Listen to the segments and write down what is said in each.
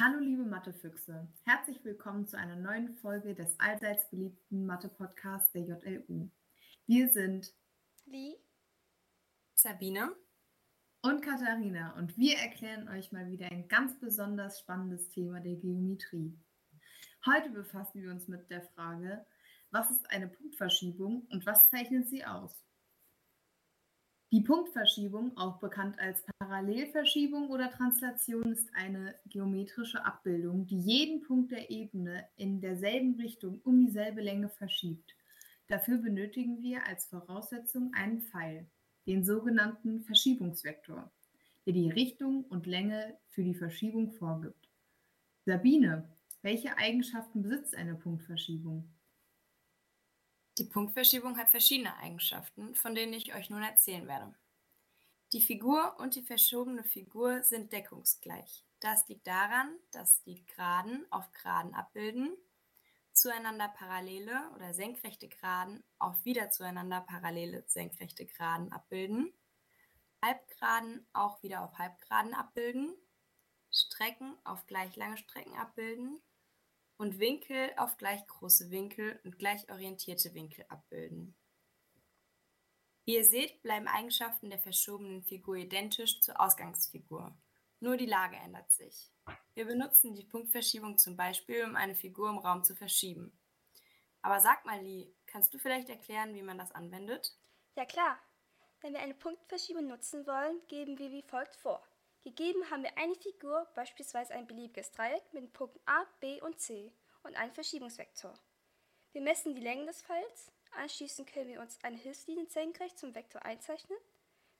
Hallo liebe Mathefüchse, herzlich willkommen zu einer neuen Folge des allseits beliebten Mathe-Podcasts der JLU. Wir sind Lee, Sabine und Katharina und wir erklären euch mal wieder ein ganz besonders spannendes Thema der Geometrie. Heute befassen wir uns mit der Frage, was ist eine Punktverschiebung und was zeichnet sie aus? Die Punktverschiebung, auch bekannt als Parallelverschiebung oder Translation, ist eine geometrische Abbildung, die jeden Punkt der Ebene in derselben Richtung um dieselbe Länge verschiebt. Dafür benötigen wir als Voraussetzung einen Pfeil, den sogenannten Verschiebungsvektor, der die Richtung und Länge für die Verschiebung vorgibt. Sabine, welche Eigenschaften besitzt eine Punktverschiebung? Die Punktverschiebung hat verschiedene Eigenschaften, von denen ich euch nun erzählen werde. Die Figur und die verschobene Figur sind deckungsgleich. Das liegt daran, dass die Geraden auf Geraden abbilden, zueinander parallele oder senkrechte Geraden auf wieder zueinander parallele senkrechte Geraden abbilden, Halbgeraden auch wieder auf Halbgeraden abbilden, Strecken auf gleich lange Strecken abbilden und Winkel auf gleich große Winkel und gleich orientierte Winkel abbilden. Wie ihr seht, bleiben Eigenschaften der verschobenen Figur identisch zur Ausgangsfigur. Nur die Lage ändert sich. Wir benutzen die Punktverschiebung zum Beispiel, um eine Figur im Raum zu verschieben. Aber sag mal, Lee, kannst du vielleicht erklären, wie man das anwendet? Ja klar. Wenn wir eine Punktverschiebung nutzen wollen, geben wir wie folgt vor. Gegeben haben wir eine Figur, beispielsweise ein beliebiges Dreieck mit den Punkten A, B und C und einen Verschiebungsvektor. Wir messen die Längen des Pfeils, anschließend können wir uns eine Hilfslinie senkrecht zum Vektor einzeichnen.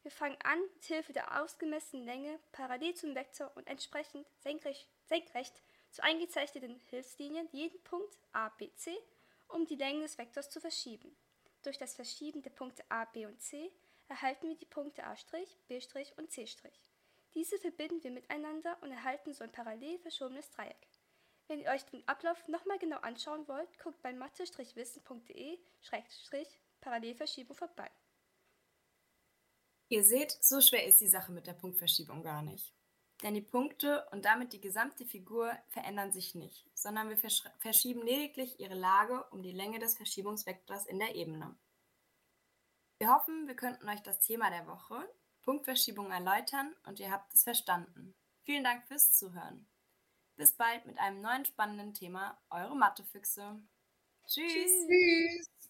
Wir fangen an, mit Hilfe der ausgemessenen Länge parallel zum Vektor und entsprechend senkrecht, senkrecht zu eingezeichneten Hilfslinien jeden Punkt A, B, C, um die Länge des Vektors zu verschieben. Durch das Verschieben der Punkte A, B und C erhalten wir die Punkte A', B' und C'. Diese verbinden wir miteinander und erhalten so ein parallel verschobenes Dreieck. Wenn ihr euch den Ablauf nochmal genau anschauen wollt, guckt bei mathe-wissen.de-parallelverschiebung vorbei. Ihr seht, so schwer ist die Sache mit der Punktverschiebung gar nicht. Denn die Punkte und damit die gesamte Figur verändern sich nicht, sondern wir verschieben lediglich ihre Lage um die Länge des Verschiebungsvektors in der Ebene. Wir hoffen, wir könnten euch das Thema der Woche, Punktverschiebung erläutern und ihr habt es verstanden. Vielen Dank fürs Zuhören. Bis bald mit einem neuen spannenden Thema. Eure Mathefüchse. Tschüss. Tschüss.